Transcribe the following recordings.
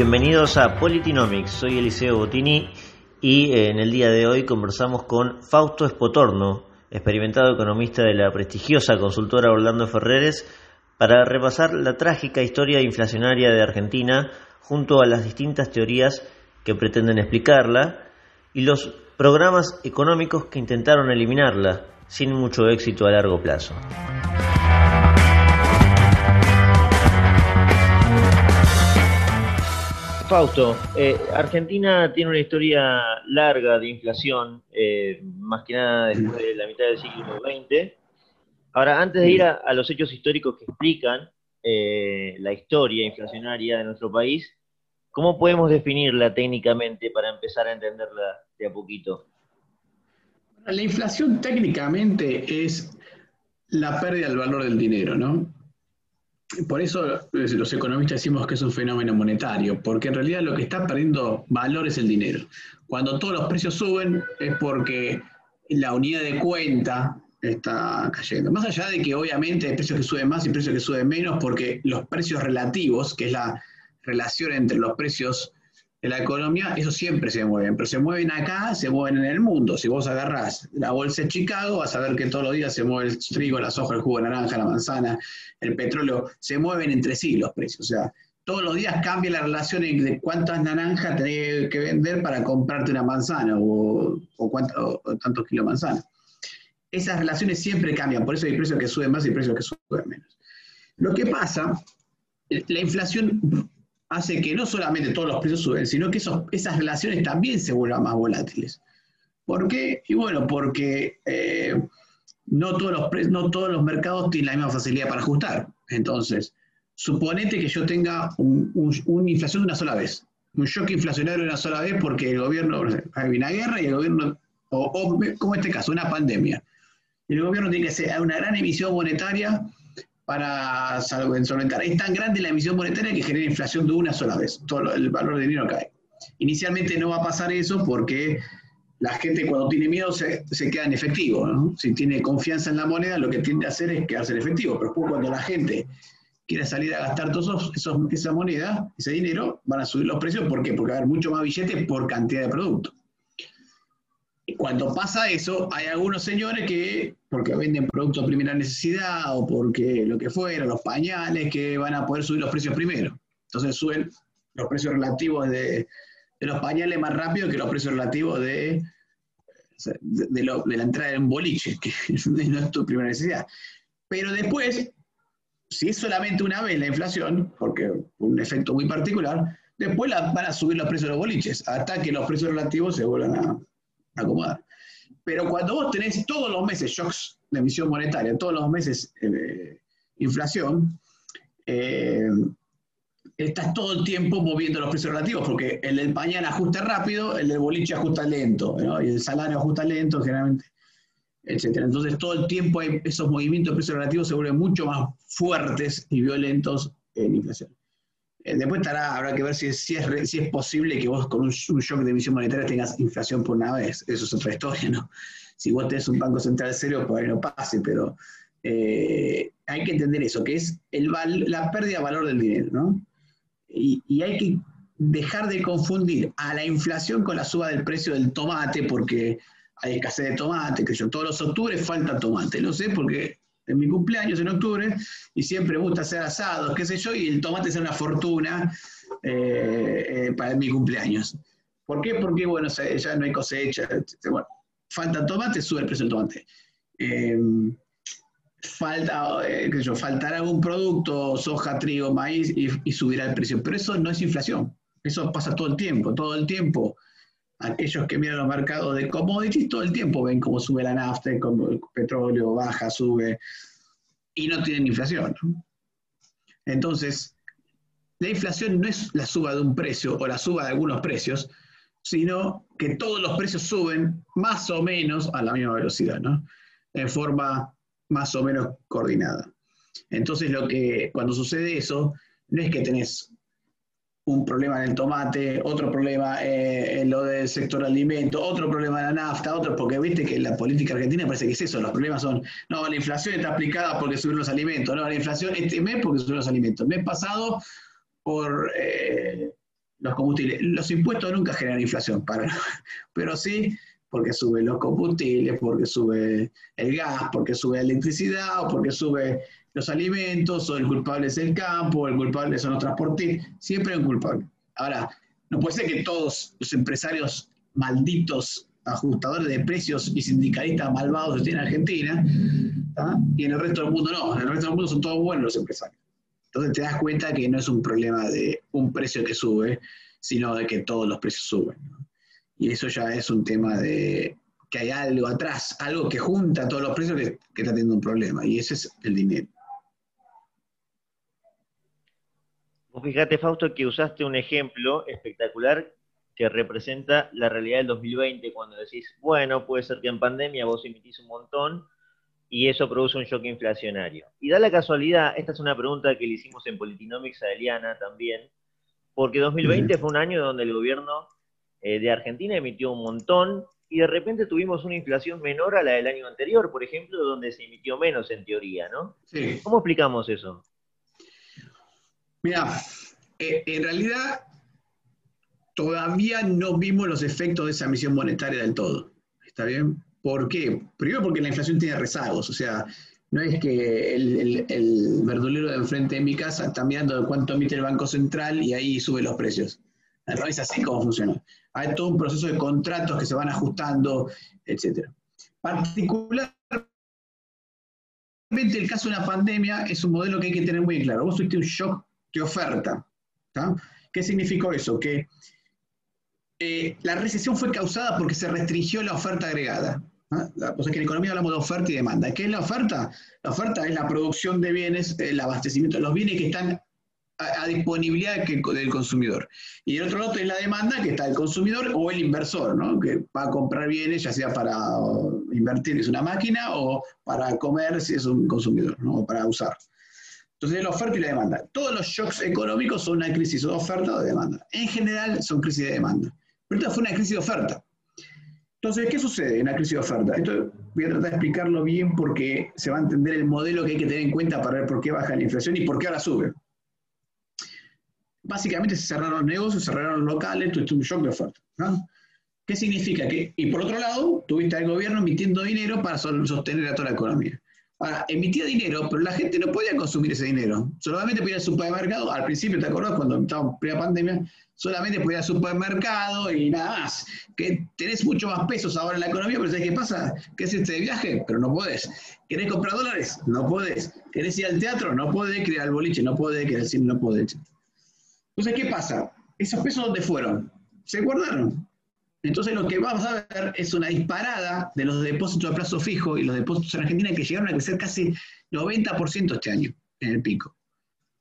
Bienvenidos a Politinomics, soy Eliseo Bottini y eh, en el día de hoy conversamos con Fausto Espotorno, experimentado economista de la prestigiosa consultora Orlando Ferreres, para repasar la trágica historia inflacionaria de Argentina junto a las distintas teorías que pretenden explicarla y los programas económicos que intentaron eliminarla, sin mucho éxito a largo plazo. Fausto, eh, Argentina tiene una historia larga de inflación, eh, más que nada después de la mitad del siglo XX. Ahora, antes de ir a, los hechos históricos que explican eh, la historia inflacionaria de nuestro país, ¿cómo podemos definirla técnicamente para empezar a entenderla de a poquito? La inflación técnicamente es la pérdida del valor del dinero, ¿no? Por eso los economistas decimos que es un fenómeno monetario, porque en realidad lo que está perdiendo valor es el dinero. Cuando todos los precios suben es porque la unidad de cuenta está cayendo. Más allá de que obviamente hay precios que suben más y precios que suben menos, porque los precios relativos, que es la relación entre los precios la economía, eso siempre se mueven, pero se mueven acá, se mueven en el mundo. Si vos agarrás la bolsa de Chicago, vas a ver que todos los días se mueve el trigo, la soja, el jugo de naranja, la manzana, el petróleo, se mueven entre sí los precios. O sea, todos los días cambia la relación de cuántas naranjas tenés que vender para comprarte una manzana o, tantos kilos de manzana. Esas relaciones siempre cambian, por eso hay precios que suben más y precios que suben menos. Lo que pasa, la inflación hace que no solamente todos los precios suben, sino que esas relaciones también se vuelvan más volátiles. ¿Por qué? Y bueno, porque eh, no, todos los no todos los mercados tienen la misma facilidad para ajustar. Entonces, suponete que yo tenga una inflación de una sola vez, un shock inflacionario de una sola vez porque el gobierno, hay una guerra y el gobierno, o, como en este caso, una pandemia. El gobierno tiene que hacer una gran emisión monetaria para solventar. Es tan grande la emisión monetaria que genera inflación de una sola vez. Todo el valor del dinero cae. Inicialmente no va a pasar eso porque la gente cuando tiene miedo se, queda en efectivo. Si tiene confianza en la moneda, lo que tiende a hacer es quedarse en efectivo. Pero después cuando la gente quiere salir a gastar todos esos, esa moneda, ese dinero, van a subir los precios. ¿Por qué? Porque va a haber mucho más billetes por cantidad de producto. Cuando pasa eso, hay algunos señores que porque venden productos de primera necesidad o porque lo que fuera, los pañales, que van a poder subir los precios primero. Entonces suben los precios relativos de, los pañales más rápido que los precios relativos de, de, la entrada en boliche, que no es tu primera necesidad. Pero después, si es solamente una vez la inflación, porque un efecto muy particular, después van a subir los precios de los boliches, hasta que los precios relativos se vuelvan a acomodar. Pero cuando vos tenés todos los meses shocks de emisión monetaria, todos los meses eh, inflación, eh, estás todo el tiempo moviendo los precios relativos, porque el del pañal ajusta rápido, el del boliche ajusta lento, y el salario ajusta lento generalmente, etc. Entonces todo el tiempo esos movimientos de precios relativos se vuelven mucho más fuertes y violentos en inflación. Eh, después estará, habrá que ver si es, si, es, si es posible que vos con un, shock de emisión monetaria tengas inflación por una vez. Eso es otra historia, ¿no? Si vos tenés un banco central serio, pues ahí no pase, pero eh, hay que entender eso, que es el la pérdida de valor del dinero, ¿no? Y, y, hay que dejar de confundir a la inflación con la suba del precio del tomate, porque hay escasez de tomate, que yo todos los octubres falta tomate, no sé, porque en mi cumpleaños en octubre y siempre gusta hacer asados, qué sé yo, y el tomate es una fortuna eh, eh, para mi cumpleaños. ¿Por qué? Porque, bueno, ya no hay cosecha. Bueno, falta tomate, sube el precio del tomate. Em, falta, eh, qué yo, faltará algún producto, soja, trigo, maíz, y, subirá el precio. Pero eso no es inflación. Eso pasa todo el tiempo, todo el tiempo aquellos que miran los mercados de commodities todo el tiempo ven cómo sube la nafta, cómo el petróleo baja, sube, y no tienen inflación. Entonces, la inflación no es la suba de un precio o la suba de algunos precios, sino que todos los precios suben más o menos a la misma velocidad, ¿no? En forma más o menos coordinada. Entonces, lo que, cuando sucede eso, no es que tenés un problema en el tomate, otro problema eh, en lo del sector alimento, otro problema en la nafta, otro, porque viste que la política argentina parece que es eso, los problemas son, no, la inflación está aplicada porque subieron los alimentos, no, la inflación este mes porque subieron los alimentos, el mes pasado por, eh, los combustibles. Los impuestos nunca generan inflación, para, pero sí porque suben los combustibles, porque sube el gas, porque sube la electricidad, o porque sube los alimentos, o el culpable es el campo, o el culpable son los transportistas, siempre hay un culpable. Ahora, no puede ser que todos los empresarios malditos, ajustadores de precios y sindicalistas malvados estén en Argentina, y en el resto del mundo no, en el resto del mundo son todos buenos los empresarios. Entonces te das cuenta que no es un problema de un precio que sube, sino de que todos los precios suben. Y eso ya es un tema de que hay algo atrás, algo que junta todos los precios que, que está teniendo un problema, y ese es el dinero. Vos fíjate, Fausto, que usaste un ejemplo espectacular que representa la realidad del 2020, cuando decís, bueno, puede ser que en pandemia vos emitís un montón y eso produce un shock inflacionario. Y da la casualidad, esta es una pregunta que le hicimos en Politinomics a Eliana también, porque 2020 fue un año donde el gobierno eh, de Argentina emitió un montón y de repente tuvimos una inflación menor a la del año anterior, por ejemplo, donde se emitió menos en teoría, ¿no? Sí. ¿Cómo explicamos eso? Mira, eh, en realidad todavía no vimos los efectos de esa emisión monetaria del todo. ¿Está bien? ¿Por qué? Primero porque la inflación tiene rezagos, o sea, no es que el, verdulero de enfrente de mi casa está mirando cuánto emite el Banco Central y ahí sube los precios. No es así como funciona. Hay todo un proceso de contratos que se van ajustando, etc. Particularmente el caso de una pandemia es un modelo que hay que tener muy claro. Vos tuviste un shock de oferta. ¿Qué significó eso? Que eh, la recesión fue causada porque se restringió la oferta agregada. O sea que en economía hablamos de oferta y demanda. ¿Qué es la oferta? La oferta es la producción de bienes, el abastecimiento de los bienes que están a, disponibilidad del consumidor. Y el otro lado es la demanda, que está el consumidor o el inversor, ¿no? que va a comprar bienes, ya sea para invertir, es una máquina, o para comer, si es un consumidor, ¿no? o para usar. Entonces, la oferta y la demanda. Todos los shocks económicos son una crisis de oferta o de demanda. En general, son crisis de demanda. Pero esta fue una crisis de oferta. Entonces, ¿qué sucede en la crisis de oferta? Esto voy a tratar de explicarlo bien porque se va a entender el modelo que hay que tener en cuenta para ver por qué baja la inflación y por qué ahora sube. Básicamente se cerraron los negocios, se cerraron locales, tuviste un shock de oferta. ¿Qué significa? Que, y por otro lado, tuviste al gobierno emitiendo dinero para sostener a toda la economía. Ahora, emitía dinero, pero la gente no podía consumir ese dinero. Solamente podía ir al supermercado. Al principio, ¿te acordás? Cuando estábamos en pandemia, solamente podía ir al supermercado y nada más. Que tenés mucho más pesos ahora en la economía, pero ¿sabes qué pasa? ¿Querés irte de viaje? Pero no podés. ¿Querés comprar dólares? No podés. ¿Querés ir al teatro? No podés. ¿Querés ir al boliche? No podés. ¿Querés ir cine? No podés. Entonces, ¿qué pasa? ¿Esos pesos dónde fueron? Se guardaron. Entonces lo que vamos a ver es una disparada de los depósitos a plazo fijo y los depósitos en Argentina que llegaron a crecer casi 90% este año en el pico.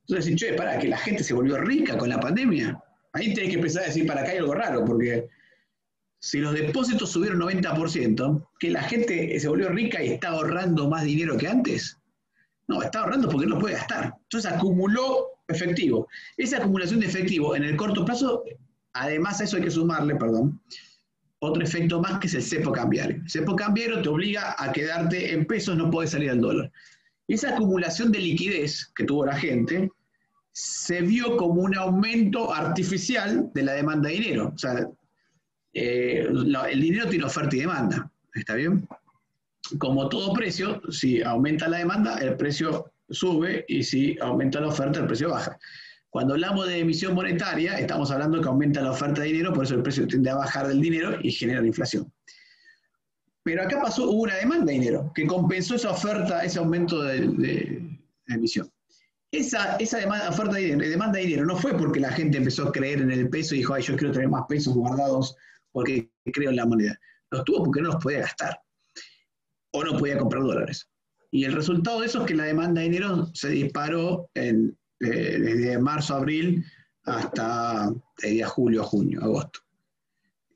Entonces, che, para que la gente se volvió rica con la pandemia. Ahí tenés que empezar a decir, para acá hay algo raro, porque si los depósitos subieron 90%, que la gente se volvió rica y está ahorrando más dinero que antes. No, está ahorrando porque no puede gastar. Entonces acumuló efectivo. Esa acumulación de efectivo en el corto plazo, además a eso hay que sumarle, perdón, otro efecto más que es el cepo cambiario. El cepo cambiario te obliga a quedarte en pesos, no puedes salir al dólar. Esa acumulación de liquidez que tuvo la gente se vio como un aumento artificial de la demanda de dinero. O sea, eh, el dinero tiene oferta y demanda. ¿Está bien? Como todo precio, si aumenta la demanda, el precio sube y si aumenta la oferta, el precio baja. Cuando hablamos de emisión monetaria, estamos hablando que aumenta la oferta de dinero, por eso el precio tiende a bajar del dinero y genera inflación. Pero acá pasó, hubo una demanda de dinero que compensó esa oferta, ese aumento de, emisión. Esa, esa demanda, oferta de dinero, demanda de dinero no fue porque la gente empezó a creer en el peso y dijo, ay, yo quiero tener más pesos guardados porque creo en la moneda. Los tuvo porque no los podía gastar o no podía comprar dólares. Y el resultado de eso es que la demanda de dinero se disparó en, eh, desde marzo, abril hasta eh, julio, junio, agosto.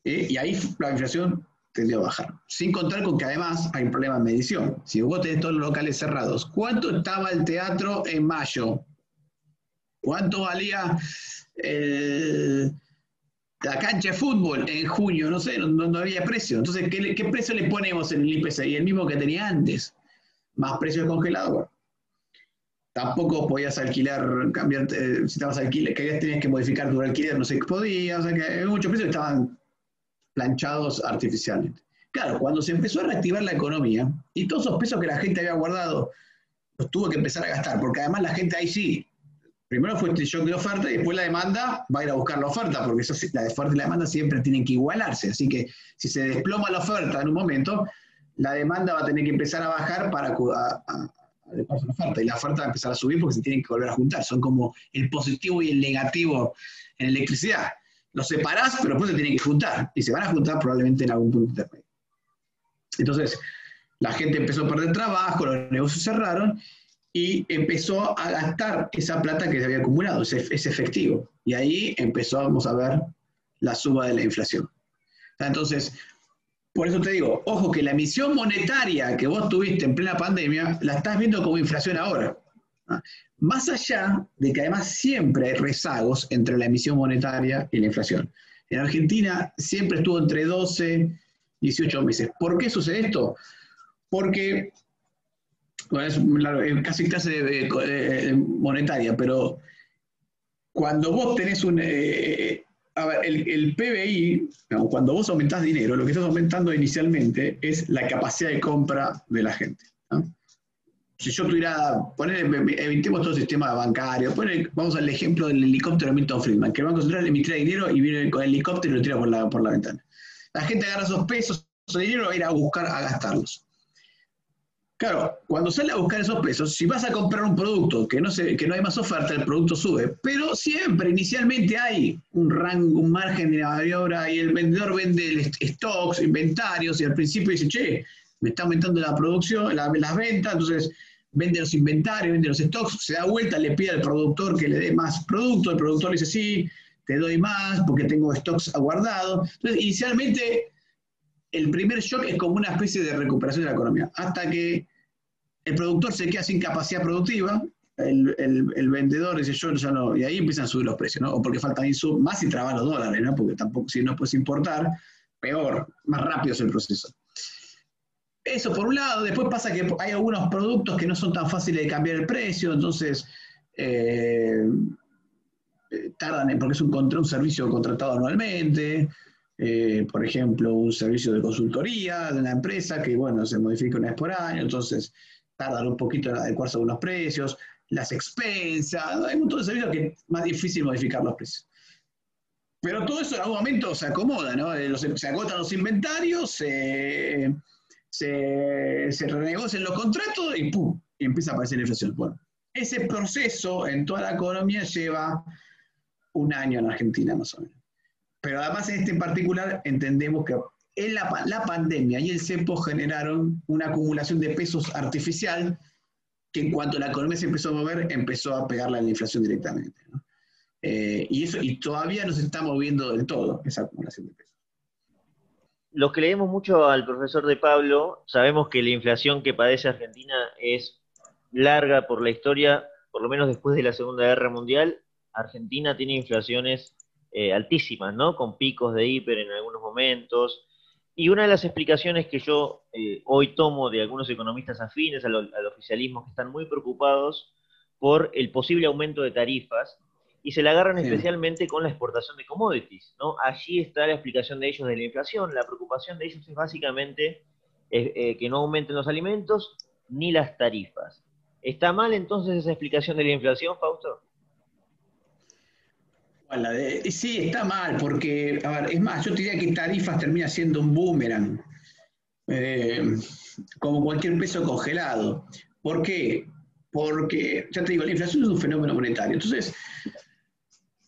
Eh, y ahí la inflación tendió a bajar. Sin contar con que además hay un problema de medición. Si vos tenés todos los locales cerrados, ¿cuánto estaba el teatro en mayo? ¿Cuánto valía la cancha de fútbol en junio? No sé, no, había precio. Entonces, ¿qué, ¿qué, precio le ponemos en el IPC? El mismo que tenía antes, más precio de congelador. Tampoco podías alquilar, cambiar, eh, si estabas alquiler, que tenías que modificar tu alquiler, no sé qué podías, o sea que muchos precios estaban planchados artificialmente. Claro, cuando se empezó a reactivar la economía y todos esos pesos que la gente había guardado los tuvo que empezar a gastar, porque además la gente ahí sí, primero fue este shock de oferta y después la demanda va a ir a buscar la oferta, porque eso, la oferta y la demanda siempre tienen que igualarse, así que si se desploma la oferta en un momento, la demanda va a tener que empezar a bajar para la y la oferta va a empezar a subir porque se tienen que volver a juntar, son como el positivo y el negativo en electricidad. Los separás, pero después se tienen que juntar y se van a juntar probablemente en algún punto intermedio. Entonces, la gente empezó a perder trabajo, los negocios cerraron y empezó a gastar esa plata que se había acumulado, ese, efectivo. Y ahí empezamos a ver la suba de la inflación. Entonces, por eso te digo, ojo que la emisión monetaria que vos tuviste en plena pandemia, la estás viendo como inflación ahora. Más allá de que además siempre hay rezagos entre la emisión monetaria y la inflación. En Argentina siempre estuvo entre 12 y 18 meses. ¿Por qué sucede esto? porque, bueno, es casi clase monetaria, pero cuando vos tenés un... Eh, a ver, el, PBI, cuando vos aumentás dinero, lo que estás aumentando inicialmente es la capacidad de compra de la gente. Si yo tuviera, poner, evitemos todo el sistema bancario, vamos al ejemplo del helicóptero de Milton Friedman, que el Banco Central emitía dinero y viene con el helicóptero y lo tira por la, por la ventana. La gente agarra esos pesos, esos dinero, va a ir a buscar a gastarlos. Claro, cuando sale a buscar esos pesos, si vas a comprar un producto que no, se, que no hay más oferta, el producto sube. Pero siempre, inicialmente hay un rango, un margen de maniobra y el vendedor vende stocks, inventarios y al principio dice, che, me está aumentando la producción, las ventas, entonces vende los inventarios, vende los stocks, se da vuelta, le pide al productor que le dé más producto, el productor le dice, sí, te doy más porque tengo stocks aguardados. Entonces, inicialmente, el primer shock es como una especie de recuperación de la economía, hasta que el productor se queda sin capacidad productiva, el, vendedor dice yo ya no, y ahí empiezan a subir los precios, ¿no? O porque faltan más y traban los dólares, ¿no? Porque tampoco, si no puedes importar, peor, más rápido es el proceso. Eso por un lado, después pasa que hay algunos productos que no son tan fáciles de cambiar el precio, entonces eh, tardan en, porque es un, un servicio contratado anualmente, eh, por ejemplo, un servicio de consultoría de una empresa que, bueno, se modifica una vez por año, entonces tardan un poquito en adecuarse a algunos precios, las expensas, hay un montón de servicios que es más difícil modificar los precios. Pero todo eso en algún momento se acomoda, ¿no? Eh, se agotan los inventarios, se, renegocian los contratos y ¡pum! Empieza a aparecer la inflación. Bueno, ese proceso en toda la economía lleva un año en Argentina más o menos. Pero además en este en particular entendemos que en la, pandemia y el cepo generaron una acumulación de pesos artificial que en cuanto la economía se empezó a mover, empezó a pegarle a la inflación directamente. Eh, y, eso, todavía no se está moviendo del todo esa acumulación de pesos. Los que leemos mucho al profesor de Pablo, sabemos que la inflación que padece Argentina es larga por la historia, por lo menos después de la Segunda Guerra Mundial. Argentina tiene inflaciones eh, altísimas, ¿no? Con picos de hiper en algunos momentos, y una de las explicaciones que yo eh, hoy tomo de algunos economistas afines al, oficialismo que están muy preocupados por el posible aumento de tarifas y se la agarran especialmente con la exportación de commodities. ¿no? Allí está la explicación de ellos de la inflación. La preocupación de ellos es básicamente eh, eh, que no aumenten los alimentos ni las tarifas. ¿Está mal entonces esa explicación de la inflación, Fausto? Sí, está mal, porque, es más, yo diría que tarifas termina siendo un boomerang, eh, como cualquier peso congelado. ¿Por qué? Porque, ya te digo, la inflación es un fenómeno monetario. Entonces,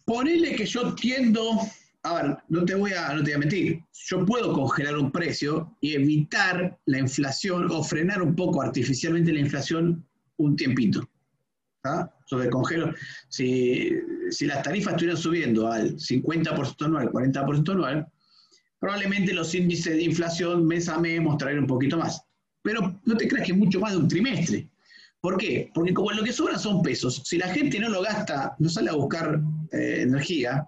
ponele que yo tiendo, a ver, no te voy a, no te voy a mentir, yo puedo congelar un precio y evitar la inflación o frenar un poco artificialmente la inflación un tiempito. ¿Ah? Sobre congelo, si, las tarifas estuvieran subiendo al 50% anual, 40% anual, probablemente los índices de inflación mes a mes mostrarían un poquito más. Pero no te creas que mucho más de un trimestre. ¿Por qué? Porque como lo que sobra son pesos, si la gente no lo gasta, no sale a buscar eh, energía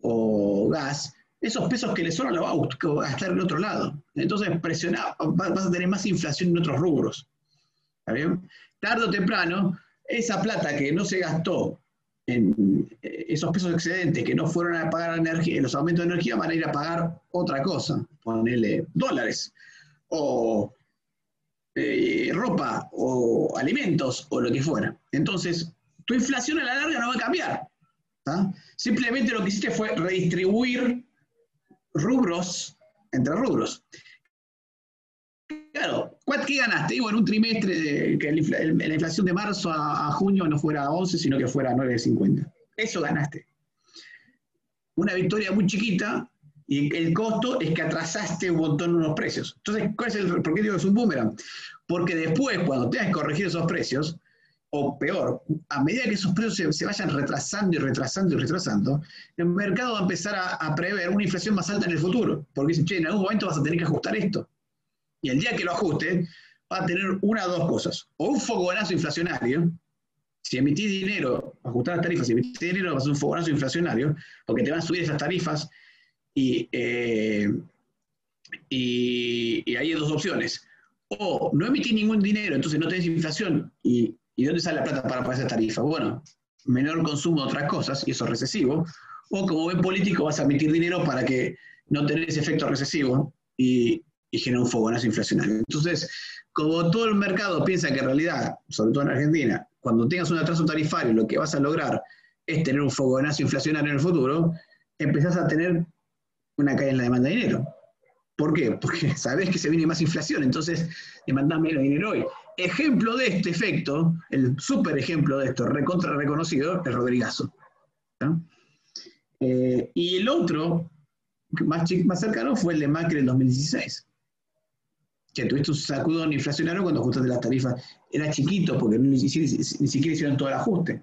o gas, esos pesos que le sobran los va a gastar en otro lado. Entonces, presionar, vas a tener más inflación en otros rubros. ¿Está bien? Tarde o temprano, esa plata que no se gastó en eh, esos pesos excedentes que no fueron a pagar energía, los aumentos de energía van a ir a pagar otra cosa, ponerle dólares, o eh, ropa, o alimentos, o lo que fuera. Entonces, tu inflación a la larga no va a cambiar. Simplemente lo que hiciste fue redistribuir rubros entre rubros. ¿Qué ganaste? Digo, en un trimestre, que la inflación de marzo a, junio no fuera 11, sino que fuera 9,50. Eso ganaste. Una victoria muy chiquita y el costo es que atrasaste un montón unos precios. Entonces, ¿cuál es el, ¿por qué digo que es un boomerang? Porque después, cuando tengas que corregir esos precios, o peor, a medida que esos precios se, vayan retrasando y retrasando y retrasando, el mercado va a empezar a, a, prever una inflación más alta en el futuro, porque dice, che, en algún momento vas a tener que ajustar esto. Y el día que lo ajuste, va a tener una o dos cosas. O un fogonazo inflacionario, si emitís dinero, ajustar las tarifas, si emitís dinero, va a ser un fogonazo inflacionario, porque te van a subir esas tarifas y, eh, y, y, hay dos opciones. O no emitís ningún dinero, entonces no tenés inflación. ¿Y, y dónde sale la plata para pagar esa tarifa? Bueno, menor consumo de otras cosas, y eso es recesivo. O como buen político vas a emitir dinero para que no tenés efecto recesivo y, y genera un fogonazo inflacionario. Entonces, como todo el mercado piensa que en realidad, sobre todo en Argentina, cuando tengas un atraso tarifario, lo que vas a lograr es tener un fogonazo inflacionario en el futuro, empezás a tener una caída en la demanda de dinero. ¿Por qué? Porque sabés que se viene más inflación, entonces demandás menos dinero hoy. Ejemplo de este efecto, el súper ejemplo de esto, recontra reconocido, es Rodrigazo. Eh, y el otro, más, más cercano, fue el de Macri en 2016 que tuviste un sacudón inflacionario cuando ajustaste las tarifas. Era chiquito porque ni, siquiera hicieron todo el ajuste.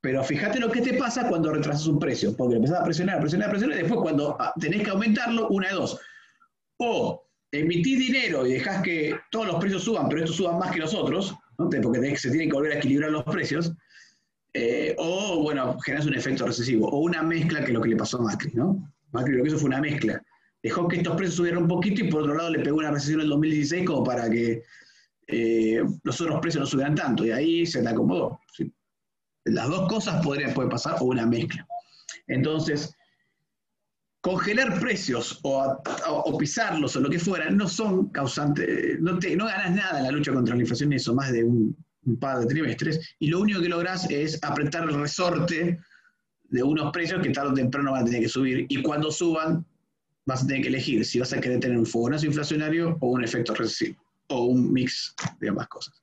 Pero fíjate lo que te pasa cuando retrasas un precio, porque empezás a presionar, presionar, presionar, y después cuando ah, tenés que aumentarlo, una de dos. O emitís dinero y dejás que todos los precios suban, pero estos suban más que los otros, porque se tienen que volver a equilibrar los precios, eh, o, bueno, generas un efecto recesivo, o una mezcla que es lo que le pasó a Macri, ¿no? Macri lo que hizo fue una mezcla dejó que estos precios subieran un poquito y por otro lado le pegó una recesión en el 2016 como para que eh, los otros precios no subieran tanto y ahí se le acomodó. Las dos cosas podrían puede pasar o una mezcla. Entonces, congelar precios o, pisarlos o lo que fuera no son causantes, no, te, no ganas nada en la lucha contra la inflación, eso más de un, un par de trimestres, y lo único que logras es apretar el resorte de unos precios que tarde o temprano van a tener que subir, y cuando suban, vas a tener que elegir si vas a querer tener un fogonazo inflacionario o un efecto recesivo, o un mix de ambas cosas.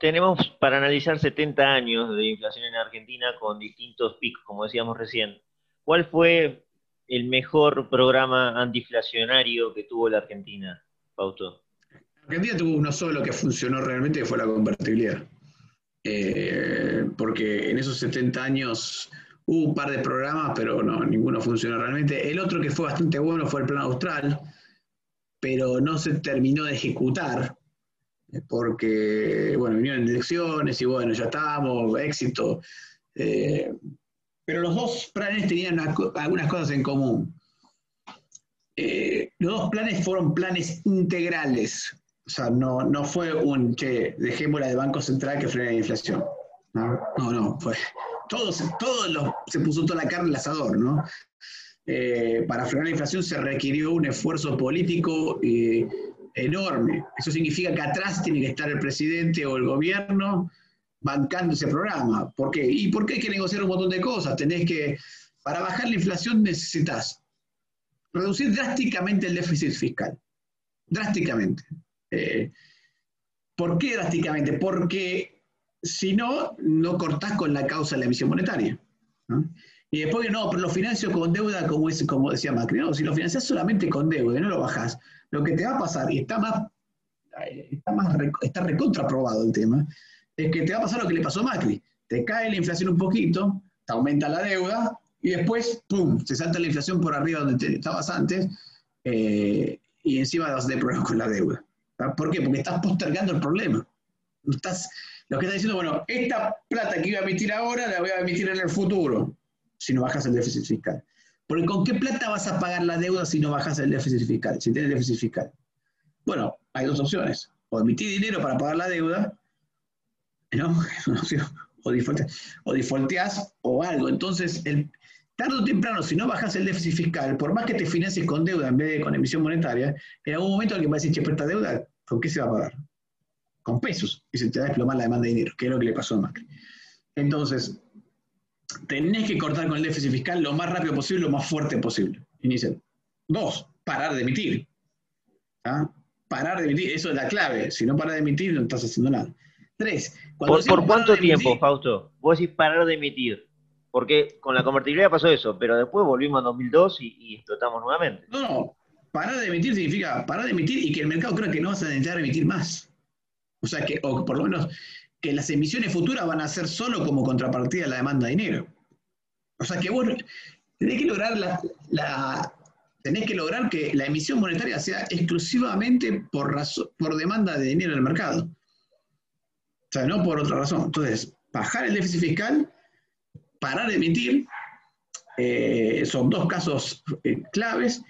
Tenemos para analizar 70 años de inflación en Argentina con distintos picos, como decíamos recién. ¿Cuál fue el mejor programa antiinflacionario que tuvo la Argentina, Fausto? Argentina tuvo uno solo que funcionó realmente, que fue la convertibilidad. Eh, porque en esos 70 años Hubo un par de programas, pero no, ninguno funcionó realmente. El otro que fue bastante bueno fue el plan austral, pero no se terminó de ejecutar, porque, bueno, vinieron elecciones y bueno, ya estábamos, éxito. Eh, pero los dos planes tenían algunas cosas en común. Eh, los dos planes fueron planes integrales. O sea, no, no fue un, che, dejémosla de Banco Central que frene la inflación. No, no, no fue, todos, todos se puso toda la carne el asador, ¿no? Eh, para frenar la inflación se requirió un esfuerzo político eh, enorme. Eso significa que atrás tiene que estar el presidente o el gobierno bancando ese programa. ¿Por qué? ¿Y por qué hay que negociar un montón de cosas? Tenés que, para bajar la inflación necesitas reducir drásticamente el déficit fiscal. Drásticamente. Eh, ¿Por qué drásticamente? Porque si no, no cortás con la causa de la emisión monetaria. Y después, no, pero lo financio con deuda, como, es, como decía Macri. No, si lo financias solamente con deuda y no lo bajás, lo que te va a pasar, y está más, está más está recontraprobado el tema, es que te va a pasar lo que le pasó a Macri. Te cae la inflación un poquito, te aumenta la deuda, y después, ¡pum!, se salta la inflación por arriba donde estabas antes, eh, y encima vas a tener problemas con la deuda. ¿Por qué? Porque estás postergando el problema. Estás lo que está diciendo, bueno, esta plata que iba a emitir ahora la voy a emitir en el futuro, si no bajas el déficit fiscal. Porque ¿con qué plata vas a pagar la deuda si no bajas el déficit fiscal, si tienes déficit fiscal? Bueno, hay dos opciones. O emitir dinero para pagar la deuda, ¿no? o, defaulteas, o algo. Entonces, tarde o temprano, si no bajas el déficit fiscal, por más que te financies con deuda en vez de con emisión monetaria, en algún momento alguien va a decir, che, esta deuda, ¿con qué se va a pagar? Con pesos. Y se te va a desplomar la demanda de dinero, que es lo que le pasó a Macri. Entonces, tenés que cortar con el déficit fiscal lo más rápido posible, lo más fuerte posible. Inicia. Dos, parar de emitir. ¿Ah? Parar de emitir, eso es la clave. Si no paras de emitir, no estás haciendo nada. Tres. ¿Por, cuánto tiempo, Fausto? Vos decís parar de emitir. Porque con la convertibilidad pasó eso, pero después volvimos a 2002 y, explotamos nuevamente. No, no. Parar de emitir significa parar de emitir y que el mercado crea que no vas a necesitar emitir más. O sea, que, o por lo menos que las emisiones futuras van a ser solo como contrapartida a la demanda de dinero. O sea que vos tenés que lograr la, tenés que lograr que la emisión monetaria sea exclusivamente por, por demanda de dinero en el mercado. O sea, no por otra razón. Entonces, bajar el déficit fiscal, parar de emitir, eh, son dos casos eh, claves.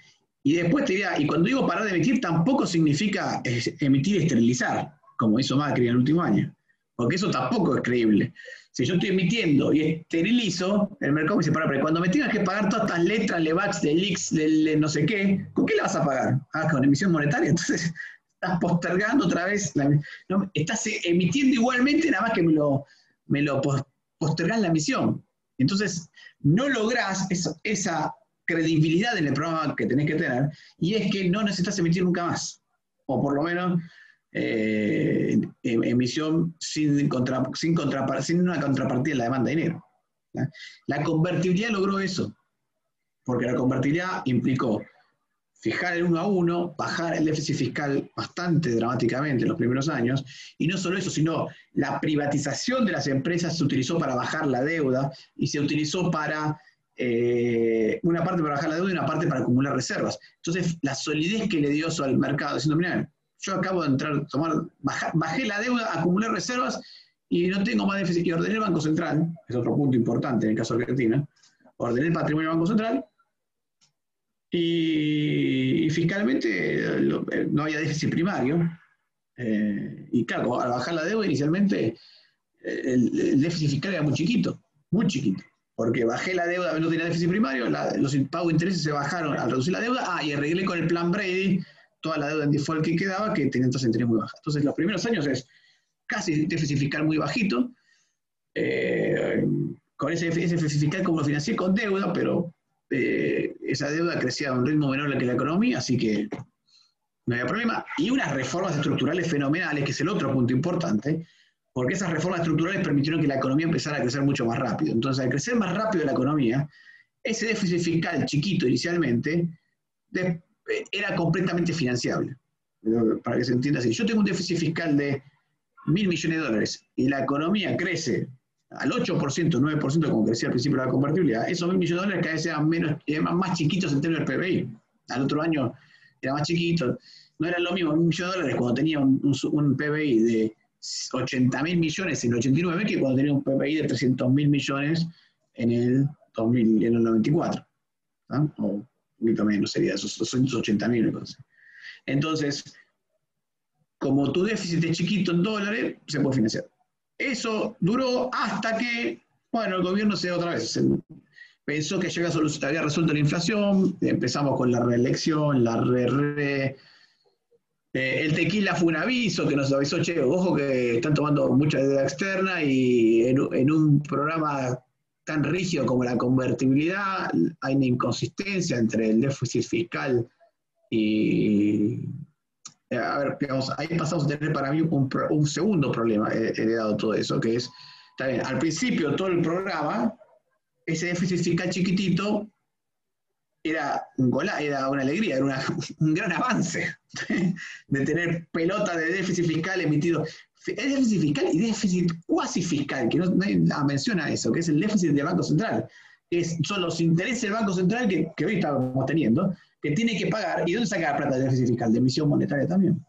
Y después te diría, y cuando digo parar de emitir, tampoco significa eh, emitir y esterilizar, como hizo Macri en el último año porque eso tampoco es creíble. Si yo estoy emitiendo y esterilizo, el mercado me dice, para, pero cuando me tengas que pagar todas estas letras, LEVAX, del X, del no sé qué, ¿con qué la vas a pagar? Ah, con emisión monetaria. Entonces, estás postergando otra vez, estás emitiendo igualmente, nada más que me lo, me lo postergás la emisión. Entonces, no lográs esa credibilidad en el programa que tenés que tener, y es que no necesitas emitir nunca más. O por lo menos eh, em, emisión sin, contra, sin, sin, una contrapartida en la demanda de dinero. La convertibilidad logró eso, porque la convertibilidad implicó fijar el 1 a 1, bajar el déficit fiscal bastante dramáticamente en los primeros años, y no solo eso, sino la privatización de las empresas se utilizó para bajar la deuda y se utilizó para eh, una parte para bajar la deuda y una parte para acumular reservas. Entonces, la solidez que le dio eso al mercado, diciendo, mira, yo acabo de entrar, tomar, bajé la deuda, acumulé reservas y no tengo más déficit. Y ordené el Banco Central, es otro punto importante en el caso de Argentina, ordené el patrimonio del Banco Central y, fiscalmente eh, no había déficit primario. Eh, y claro, al bajar la deuda inicialmente eh, el, déficit fiscal era muy chiquito, muy chiquito porque bajé la deuda, no tenía déficit primario, los pagos de intereses se bajaron al reducir la deuda, ah, y arreglé con el plan Brady, toda la deuda en default que quedaba, que tenía entonces interés muy baja. Entonces, los primeros años es casi déficit fiscal muy bajito. Eh, con ese déficit fiscal como lo financié con deuda, pero eh, esa deuda crecía a un ritmo menor que la economía, así que no había problema. Y unas reformas estructurales fenomenales, que es el otro punto importante, porque esas reformas estructurales permitieron que la economía empezara a crecer mucho más rápido. Entonces, al crecer más rápido la economía, ese déficit fiscal chiquito inicialmente, de, era completamente financiable. Para que se entienda así. Yo tengo un déficit fiscal de mil millones de dólares y la economía crece al 8%, 9% como crecía al principio de la convertibilidad, esos mil millones de dólares cada vez eran menos, eran más chiquitos en términos del PBI. Al otro año era más chiquito. No era lo mismo mil millones de dólares cuando tenía un, PBI de 80 mil millones en el 89 que cuando tenía un PBI de 300 mil millones en el, 2000, en el 94 un poquito menos, sería esos 280 mil. Entonces, como tu déficit es chiquito en dólares, se puede financiar. Eso duró hasta que, bueno, el gobierno se otra vez. pensó que ya había resuelto la inflación, empezamos con la reelección, la re, eh, el tequila fue un aviso que nos avisó, che, ojo que están tomando mucha deuda externa y en un programa tan rígido como la convertibilidad, hay una inconsistencia entre el déficit fiscal y... A ver, digamos, ahí pasamos a tener para mí un, segundo problema heredado todo eso, que es, bien, al principio todo el programa, ese déficit fiscal chiquitito era, un era una alegría, era un gran avance de tener pelota de déficit fiscal emitido déficit fiscal y déficit cuasi fiscal, que no, nadie menciona eso, que es el déficit del Banco Central. Es, son los intereses del Banco Central que, que hoy estamos teniendo, que tiene que pagar. ¿Y dónde saca la plata del déficit fiscal? De emisión monetaria también.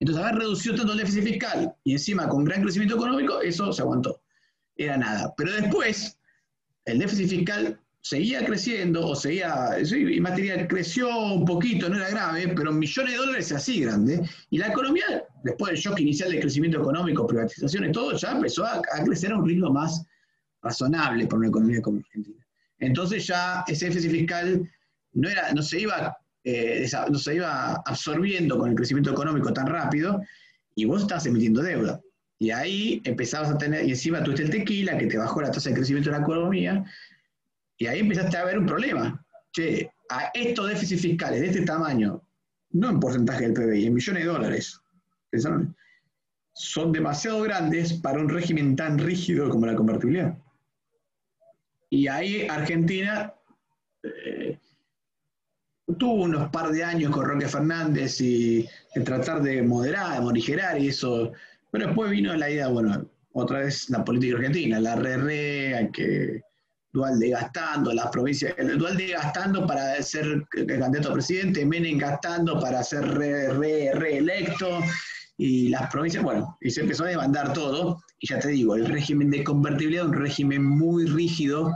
Entonces, haber reducido tanto el déficit fiscal y encima con gran crecimiento económico, eso se aguantó. Era nada. Pero después, el déficit fiscal seguía creciendo, o seguía, y material creció un poquito, no era grave, pero millones de dólares así grande, y la economía, después del shock inicial de crecimiento económico, privatizaciones, todo, ya empezó a, crecer a un ritmo más razonable para una economía como Argentina. Entonces ya ese déficit fiscal no, era, no, se iba, eh, no se iba absorbiendo con el crecimiento económico tan rápido, y vos estabas emitiendo deuda. Y ahí empezabas a tener, y encima tuviste el tequila, que te bajó la tasa de crecimiento de la economía, y ahí empezaste a ver un problema. Che, a estos déficits fiscales de este tamaño, no en porcentaje del PBI, en millones de dólares, son demasiado grandes para un régimen tan rígido como la convertibilidad. Y ahí Argentina eh, tuvo unos par de años con Roque Fernández y de tratar de moderar, de morigerar y eso, pero después vino la idea, bueno, otra vez la política argentina, la hay que dual de gastando, las provincias, el dual de gastando para ser candidato a presidente, Menem gastando para ser reelecto, y las provincias, bueno, y se empezó a demandar todo, y ya te digo, el régimen de convertibilidad un régimen muy rígido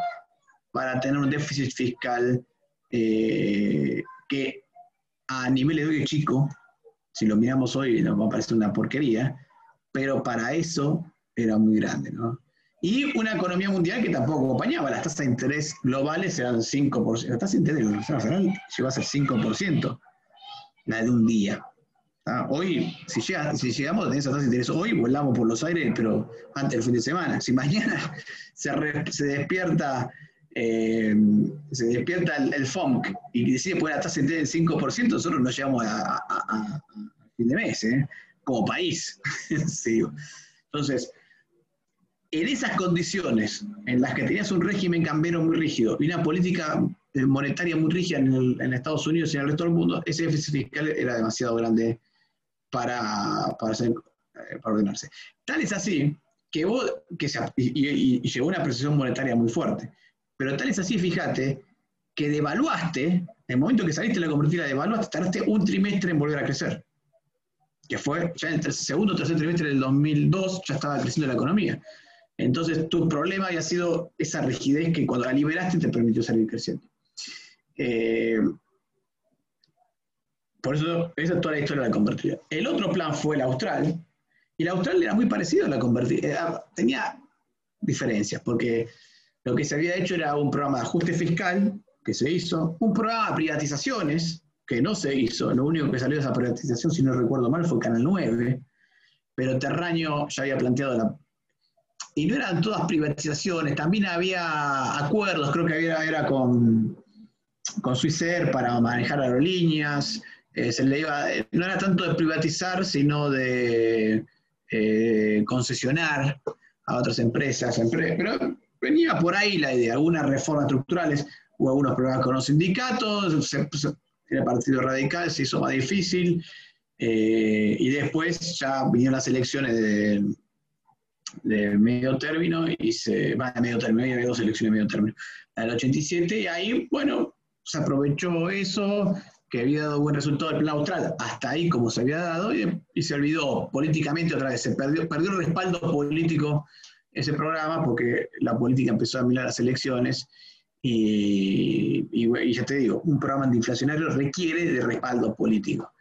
para tener un déficit fiscal eh, que a nivel de hoy chico, si lo miramos hoy nos va a parecer una porquería, pero para eso era muy grande, ¿no? Y una economía mundial que tampoco acompañaba. Las tasas de interés globales eran 5%. La tasa de interés de la Reserva Federal llegó a ser 5%, la de un día. Ah, hoy, si, llega, si llegamos a tener esa tasa de interés hoy, volamos por los aires, pero antes del fin de semana. Si mañana se, despierta eh, se despierta el, FOMC y decide poner la tasa de interés del 5%, nosotros no llegamos a, fin de mes, ¿eh? como país. Entonces, en esas condiciones en las que tenías un régimen cambiario muy rígido y una política eh, monetaria muy rígida en, Estados Unidos y en el resto del mundo, ese déficit fiscal era demasiado grande para, para, eh, ordenarse. Tal es así que vos, que se, y, llegó una precisión monetaria muy fuerte, pero tal es así, fíjate, que devaluaste, en el momento que saliste de la convertida, devaluaste, tardaste un trimestre en volver a crecer, que fue ya en el segundo o tercer trimestre del 2002, ya estaba creciendo la economía. Entonces, tu problema había sido esa rigidez que cuando la liberaste te permitió salir creciendo. Eh, por eso, esa es toda la historia de la convertida. El otro plan fue el austral, y el austral era muy parecido a la convertida. Tenía diferencias, porque lo que se había hecho era un programa de ajuste fiscal, que se hizo, un programa de privatizaciones, que no se hizo. Lo único que salió de esa privatización, si no recuerdo mal, fue Canal 9, pero Terraño ya había planteado la y no eran todas privatizaciones, también había acuerdos, creo que había, era con, con para manejar aerolíneas, eh, se le iba, no era tanto de privatizar, sino de eh, concesionar a otras empresas, pero venía por ahí la idea, algunas reformas estructurales, hubo algunos problemas con los sindicatos, el Partido Radical se hizo más difícil, eh, y después ya vinieron las elecciones de de medio término y se va a medio término, había dos elecciones de medio término, la 87, y ahí, bueno, se aprovechó eso, que había dado buen resultado el plan austral, hasta ahí como se había dado, y, se olvidó políticamente otra vez, se perdió, perdió el respaldo político ese programa porque la política empezó a mirar las elecciones y, y, ya te digo, un programa antiinflacionario requiere de respaldo político.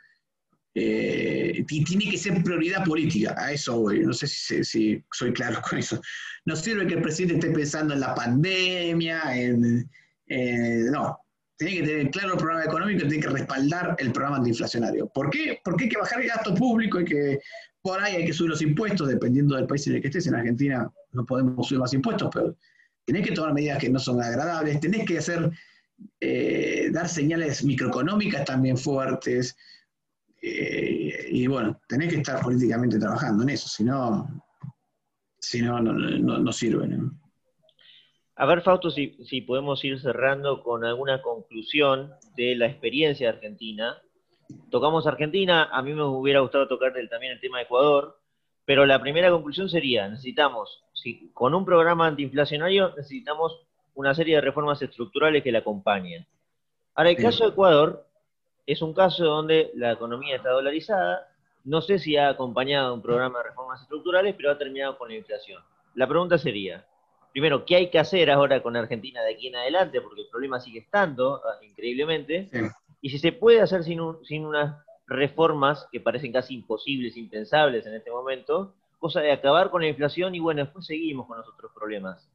Eh, tiene que ser prioridad política, a eso voy, no sé si, soy claro con eso. No sirve que el presidente esté pensando en la pandemia, en, no, tiene que tener claro el programa económico, tiene que respaldar el programa antiinflacionario. ¿Por qué? Porque hay que bajar el gasto público, hay que, por ahí hay que subir los impuestos, dependiendo del país en el que estés. En Argentina no podemos subir más impuestos, pero tenés que tomar medidas que no son agradables, tenés que hacer, eh, dar señales microeconómicas también fuertes, eh, y bueno, tenés que estar políticamente trabajando en eso, si no, si no, no, sirve. A ver, Fausto, si, si podemos ir cerrando con alguna conclusión de la experiencia de Argentina. Tocamos Argentina, a mí me hubiera gustado tocar también el tema de Ecuador, pero la primera conclusión sería, necesitamos, si, con un programa antiinflacionario, necesitamos una serie de reformas estructurales que la acompañen. Ahora, el caso de Ecuador es un caso donde la economía está dolarizada, no sé si ha acompañado un programa de reformas estructurales, pero ha terminado con la inflación. La pregunta sería, primero, ¿qué hay que hacer ahora con Argentina de aquí en adelante? Porque el problema sigue estando, ah, increíblemente. Y si se puede hacer sin, sin unas reformas que parecen casi imposibles, impensables en este momento, cosa de acabar con la inflación y bueno, después seguimos con los otros problemas.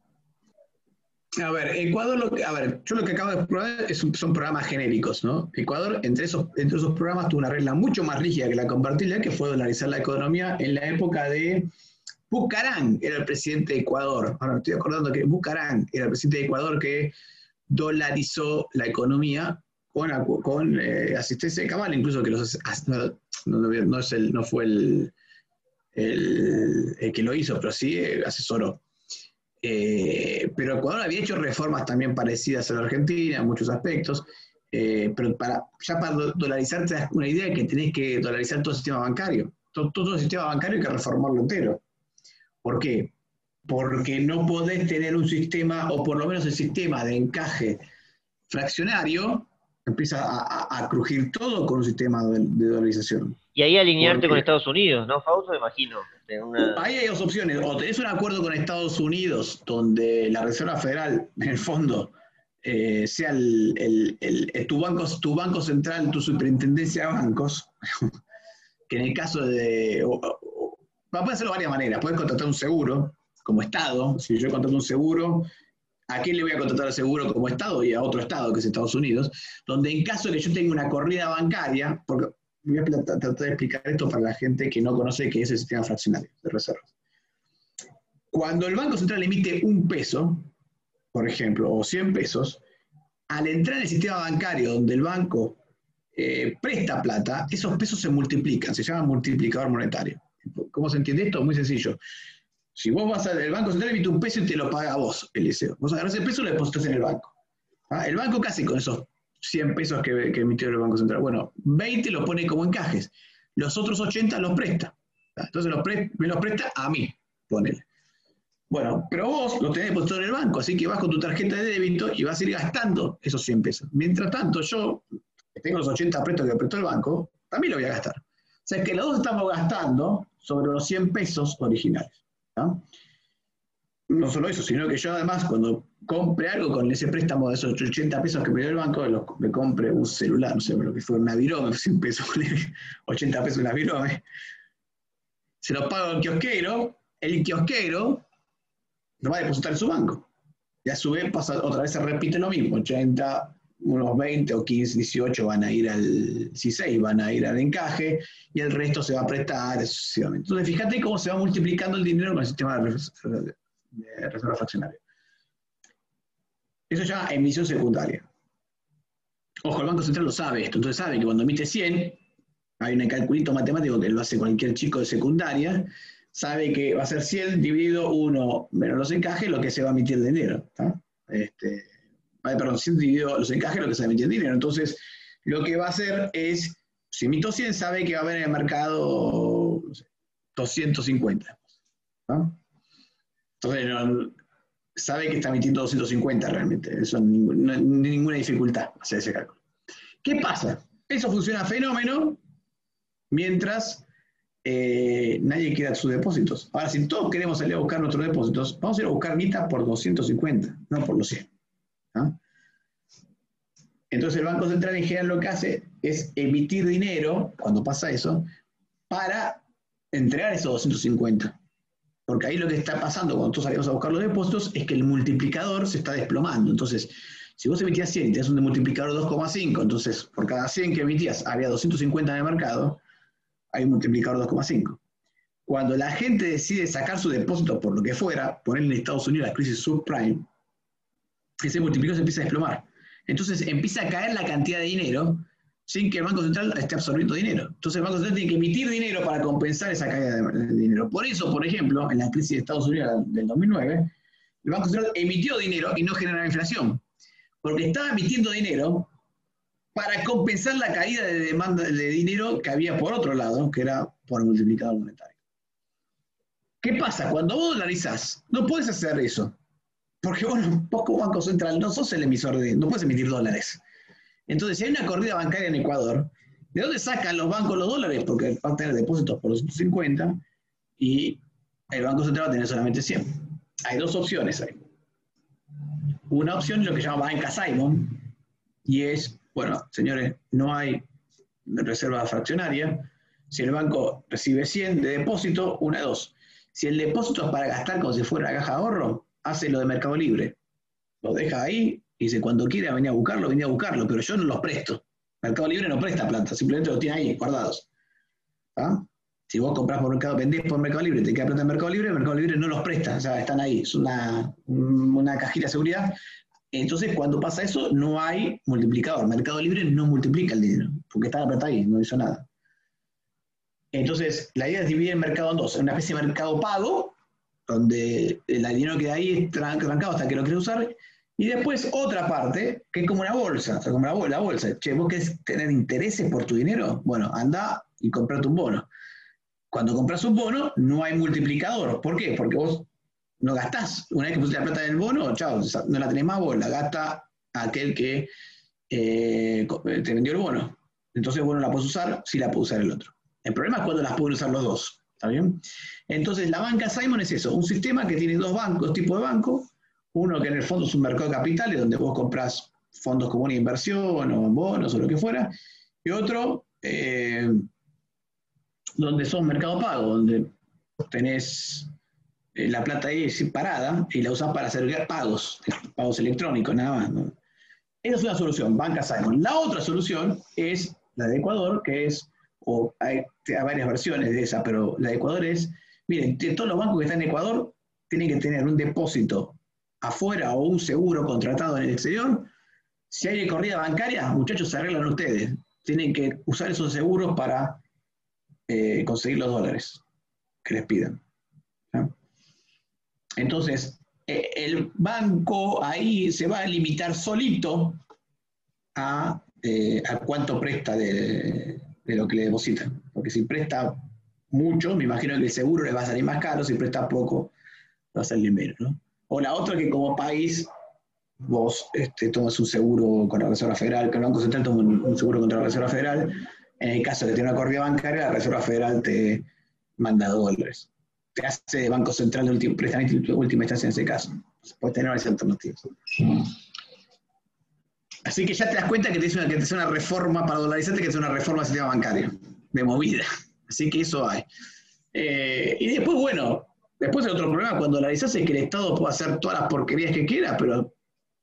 A ver, Ecuador, a ver, yo lo que acabo de probar son programas genéricos, ¿no? Ecuador, entre esos, entre esos programas, tuvo una regla mucho más rígida que la compartida, que fue dolarizar la economía en la época de Bucarán, era el presidente de Ecuador. Ahora me estoy acordando que Bucarán era el presidente de Ecuador que dolarizó la economía con, con eh, asistencia de Cabal, incluso que no, no, el, no fue el, el, que lo hizo, pero sí eh, asesoró. Eh, pero Ecuador había hecho reformas también parecidas a la Argentina en muchos aspectos, eh, pero para, ya para dolarizar te das una idea de que tenés que dolarizar todo el sistema bancario. Todo, el sistema bancario hay que reformarlo entero. ¿Por qué? Porque no podés tener un sistema, o por lo menos el sistema de encaje fraccionario, empieza a, crujir todo con un sistema de, dolarización. Y ahí alinearte con Estados Unidos, ¿no, Fausto? Imagino. Ahí hay dos opciones. O tenés un acuerdo con Estados Unidos donde la Reserva Federal, en el fondo, eh, sea el, tu, banco, tu banco central, tu superintendencia de bancos, que en el caso de... Va a hacerlo de varias maneras. Puedes contratar un seguro como Estado. Si yo contrato un seguro, ¿a quién le voy a contratar el seguro como Estado? Y a otro Estado, que es Estados Unidos, donde en caso de que yo tenga una corrida bancaria, porque voy a tratar de explicar esto para la gente que no conoce qué es el sistema fraccionario de reservas. Cuando el Banco Central emite un peso, por ejemplo, o 100 pesos, al entrar en el sistema bancario donde el banco eh, presta plata, esos pesos se multiplican, se llama multiplicador monetario. ¿Cómo se entiende esto? Muy sencillo. Si vos vas al Banco Central, emite un peso y te lo paga a vos, Eliseo. Vos agarrás el peso y lo depositas en el banco. ¿Ah? El banco casi con esos 100 pesos que, emitió el Banco Central. Bueno, 20 los pone como encajes, los otros 80 los presta. Entonces los me los presta a mí, ponele. Bueno, pero vos lo tenés depositado en el banco, así que vas con tu tarjeta de débito y vas a ir gastando esos 100 pesos. Mientras tanto, yo, que tengo los 80 prestos que prestó el banco, también lo voy a gastar. O sea que los dos estamos gastando sobre los 100 pesos originales. ¿No? solo eso, sino que yo además cuando compre algo con ese préstamo de esos 80 pesos que me dio el banco, me compre un celular, no sé, lo que fue una virome, 100 pesos, 80 pesos una virome, se lo pago al kiosquero, el kiosquero lo va a depositar en su banco. Y a su vez pasa, otra vez se repite lo mismo, 80, unos 20 o 15, 18 van a ir al 16, van a ir al encaje y el resto se va a prestar sucesivamente. Entonces, fíjate cómo se va multiplicando el dinero con el sistema de reserva fraccionaria. Eso ya emisión secundaria. Ojo, el Banco Central lo sabe esto, entonces sabe que cuando emite 100, hay un calculito matemático que lo hace cualquier chico de secundaria, sabe que va a ser 100 dividido 1 menos los encajes, lo que se va a emitir de dinero. Este, perdón, 100 dividido los encajes, lo que se emitir de dinero. Entonces, lo que va a hacer es, si emito 100, sabe que va a haber en el mercado 250. Entonces, sabe que está emitiendo 250 realmente. Eso no, ninguna dificultad hacer ese cálculo. ¿Qué pasa? Eso funciona fenómeno mientras eh, nadie quiera sus depósitos. Ahora, si todos queremos salir a buscar nuestros depósitos, vamos a ir a buscar mitad por 250, no por los 100. Entonces el Banco Central en general lo que hace es emitir dinero, cuando pasa eso, para entregar esos 250. Porque ahí lo que está pasando cuando tú salimos a buscar los depósitos es que el multiplicador se está desplomando. Entonces, si vos emitías 100 y tenés un multiplicador 2,5, entonces por cada 100 que emitías había 250 en el mercado, hay un multiplicador 2,5. Cuando la gente decide sacar su depósito por lo que fuera, ponerle en Estados Unidos la crisis subprime, ese multiplicador se empieza a desplomar. Entonces empieza a caer la cantidad de dinero sin que el Banco Central esté absorbiendo dinero. Entonces el Banco Central tiene que emitir dinero para compensar esa caída de dinero. Por eso, por ejemplo, en la crisis de Estados Unidos del 2009, el Banco Central emitió dinero y no generó inflación, porque estaba emitiendo dinero para compensar la caída de demanda de dinero que había por otro lado, que era por el multiplicador monetario. ¿Qué pasa? Cuando vos dolarizás, no puedes hacer eso. Porque bueno, como Banco Central no sos el emisor de, no puedes emitir dólares. Entonces, si hay una corrida bancaria en Ecuador, ¿de dónde sacan los bancos los dólares? Porque van a tener depósitos por los 150 y el Banco Central va a tener solamente 100. Hay dos opciones ahí. una opción, lo que llama banca Simon, y es, bueno, señores, no hay reserva fraccionaria. Si el banco recibe 100 de depósito, una de dos. Si el depósito es para gastar como si fuera caja de ahorro, hace lo de Mercado Libre. Lo deja ahí y dice, cuando quiera venir a buscarlo, venía a buscarlo, pero yo no los presto. Mercado Libre no presta plata, simplemente lo tiene ahí guardados. ¿Ah? Si vos compras por Mercado, vendés por Mercado Libre, te queda plata en Mercado Libre, Mercado Libre no los presta, o sea, están ahí, es una, una cajita de seguridad. Entonces, cuando pasa eso, no hay multiplicador. Mercado Libre no multiplica el dinero, porque está la plata ahí, no hizo nada. Entonces, la idea es dividir el mercado en dos, una especie de mercado pago, donde el dinero queda ahí trancado hasta que lo quieres usar, y después otra parte, que es como una bolsa, o sea, como la, bolsa. Che, vos querés tener intereses por tu dinero, bueno, anda y comprate un bono. Cuando compras un bono, no hay multiplicador. ¿Por qué? Porque vos no gastás. Una vez que pusiste la plata en el bono, chao, no la tenés más, vos la gasta aquel que eh, te vendió el bono. Entonces vos no la puedes usar si la puede usar el otro. El problema es cuando las pueden usar los dos. ¿Está bien? Entonces, la banca Simon es eso, un sistema que tiene dos bancos, tipos de banco. Uno que en el fondo es un mercado de capitales, donde vos compras fondos como una inversión o bonos o lo que fuera. Y otro, eh, donde son mercado pago, donde tenés eh, la plata ahí separada y la usas para hacer pagos, pagos electrónicos, nada más. Esa es una solución, Banca Simon. La otra solución es la de Ecuador, que es o hay, varias versiones de esa, pero la de Ecuador es, miren, todos los bancos que están en Ecuador tienen que tener un depósito afuera o un seguro contratado en el exterior. Si hay corrida bancaria, muchachos, se arreglan ustedes. Tienen que usar esos seguros para eh, conseguir los dólares que les pidan. Entonces, eh, el banco ahí se va a limitar solito a, eh, a cuánto presta de, de lo que le depositan. Porque si presta mucho, me imagino que el seguro le va a salir más caro, si presta poco, va a salir menos. ¿no? O la otra que como país vos este, tomas un seguro con la Reserva Federal, que el Banco Central toma un, seguro contra la Reserva Federal, en el caso de que tenga una corrida bancaria, la Reserva Federal te manda dólares. Te hace Banco Central de última, última instancia en ese caso. Puedes tener varias alternativas. Así que ya te das cuenta que te es una, que una reforma para dolarizarte, que es una reforma del sistema bancario, de movida. Así que eso hay. Eh, y después, bueno, después el otro problema cuando dolarizas es que el Estado puede hacer todas las porquerías que quiera, pero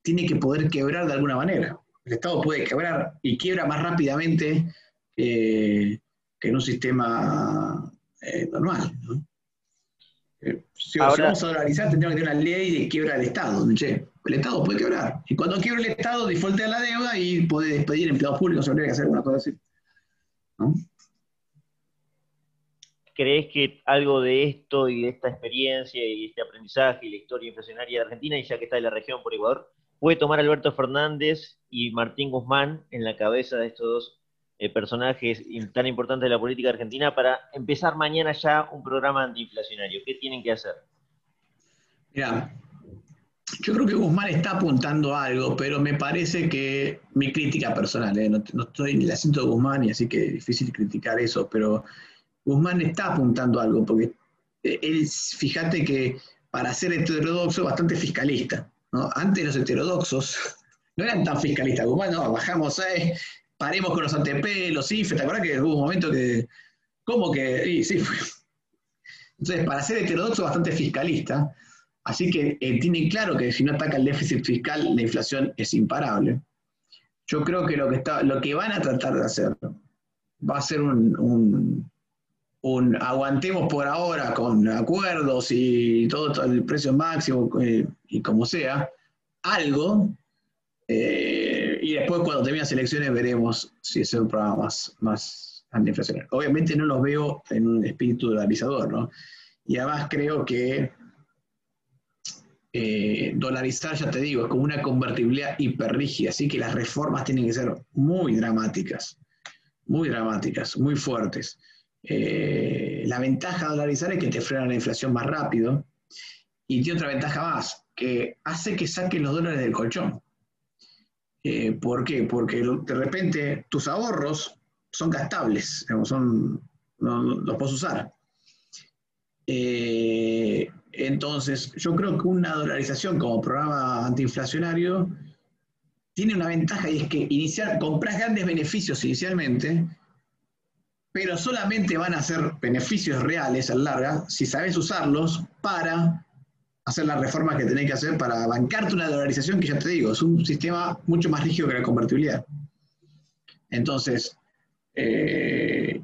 tiene que poder quebrar de alguna manera. El Estado puede quebrar y quiebra más rápidamente que en un sistema eh, normal. ¿no? Eh, si, vamos a dolarizar, tendríamos que tener una ley de quiebra del Estado. El Estado puede quebrar. Y cuando quiebra el Estado, disfrute la deuda y puede despedir empleados públicos, habría que hacer alguna cosa así. ¿Crees que algo de esto y de esta experiencia y este aprendizaje y la historia inflacionaria de Argentina, y ya que está en la región por Ecuador, puede tomar Alberto Fernández y Martín Guzmán en la cabeza de estos dos eh, personajes tan importantes de la política argentina para empezar mañana ya un programa antiinflacionario? ¿Qué tienen que hacer? Mira, yo creo que Guzmán está apuntando a algo, pero me parece que mi crítica personal, eh, no, estoy en el asiento de Guzmán y así que es difícil criticar eso, pero Guzmán está apuntando a algo, porque eh, él, fíjate que para ser heterodoxo, bastante fiscalista. Antes los heterodoxos no eran tan fiscalistas. Guzmán, no, bajamos, eh, paremos con los ATP, los IFE, ¿te acuerdas que hubo un momento que, ¿cómo que? Y, sí, fue. Entonces, para ser heterodoxo, bastante fiscalista, así que eh, tienen claro que si no ataca el déficit fiscal, la inflación es imparable. Yo creo que lo que, está, lo que van a tratar de hacer va a ser un, un, aguantemos por ahora con acuerdos y todo, el precio máximo eh, y como sea, algo eh, y después cuando termine las elecciones veremos si es un programa más, más antiinflacionario. Obviamente no los veo en un espíritu dolarizador, ¿no? Y además creo que eh, dolarizar, ya te digo, como una convertibilidad hiperrígida, así que las reformas tienen que ser muy dramáticas, muy dramáticas, muy fuertes. Eh, la ventaja de dolarizar es que te frena la inflación más rápido y tiene otra ventaja más, que hace que saquen los dólares del colchón. Eh, ¿Por qué? Porque de repente tus ahorros son gastables, son, los puedes usar. Entonces, yo creo que una dolarización como programa antiinflacionario tiene una ventaja y es que iniciar, compras grandes beneficios inicialmente, pero solamente van a ser beneficios reales a la larga si sabes usarlos para hacer las reformas que tenés que hacer para bancarte una dolarización que ya te digo, es un sistema mucho más rígido que la convertibilidad. Entonces, eh,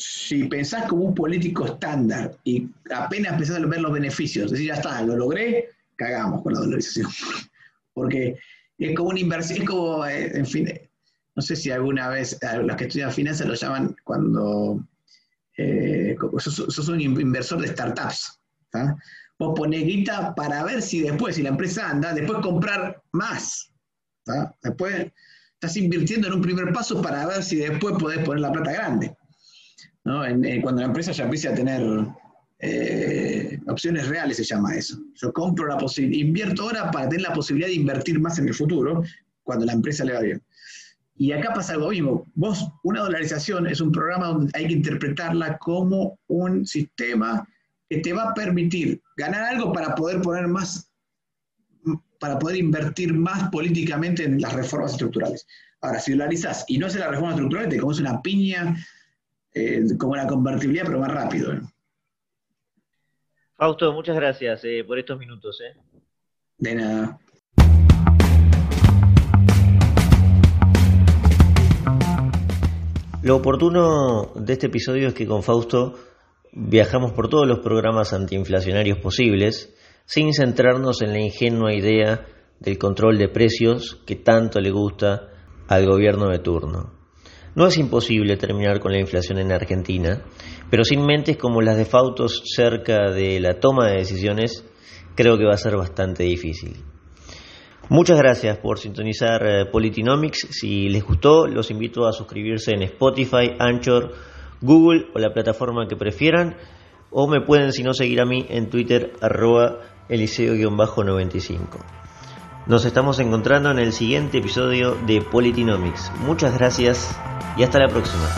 si pensás como un político estándar y apenas empezás a ver los beneficios, decir, ya está, lo logré, cagamos con la dolarización. Porque es como una inversión, es como, eh, en fin, no sé si alguna vez los que estudian finanzas lo llaman cuando eh, sos, un inversor de startups. Vos ponés guita para ver si después, si la empresa anda, después comprar más. Después estás invirtiendo en un primer paso para ver si después podés poner la plata grande. Cuando la empresa ya empiece a tener eh, opciones reales se llama eso. Yo compro la posibilidad, invierto ahora para tener la posibilidad de invertir más en el futuro cuando la empresa le va bien. Y acá pasa algo mismo. Vos, una dolarización es un programa donde hay que interpretarla como un sistema que te va a permitir ganar algo para poder poner más, para poder invertir más políticamente en las reformas estructurales. Ahora, si dolarizas y no haces la reforma estructural, te comes una piña eh, como la convertibilidad, pero más rápido. Fausto, muchas gracias eh, por estos minutos. Eh. De nada. Lo oportuno de este episodio es que con Fausto viajamos por todos los programas antiinflacionarios posibles sin centrarnos en la ingenua idea del control de precios que tanto le gusta al gobierno de turno. No es imposible terminar con la inflación en Argentina, pero sin mentes como las de Fautos cerca de la toma de decisiones, creo que va a ser bastante difícil. Muchas gracias por sintonizar eh, Politinomics. Si les gustó, los invito a suscribirse en Spotify, Anchor, Google o la plataforma que prefieran. O me pueden, si no, seguir a mí en Twitter, arroba eliseo-95. Nos estamos encontrando en el siguiente episodio de Politinomics. Muchas gracias y hasta la próxima.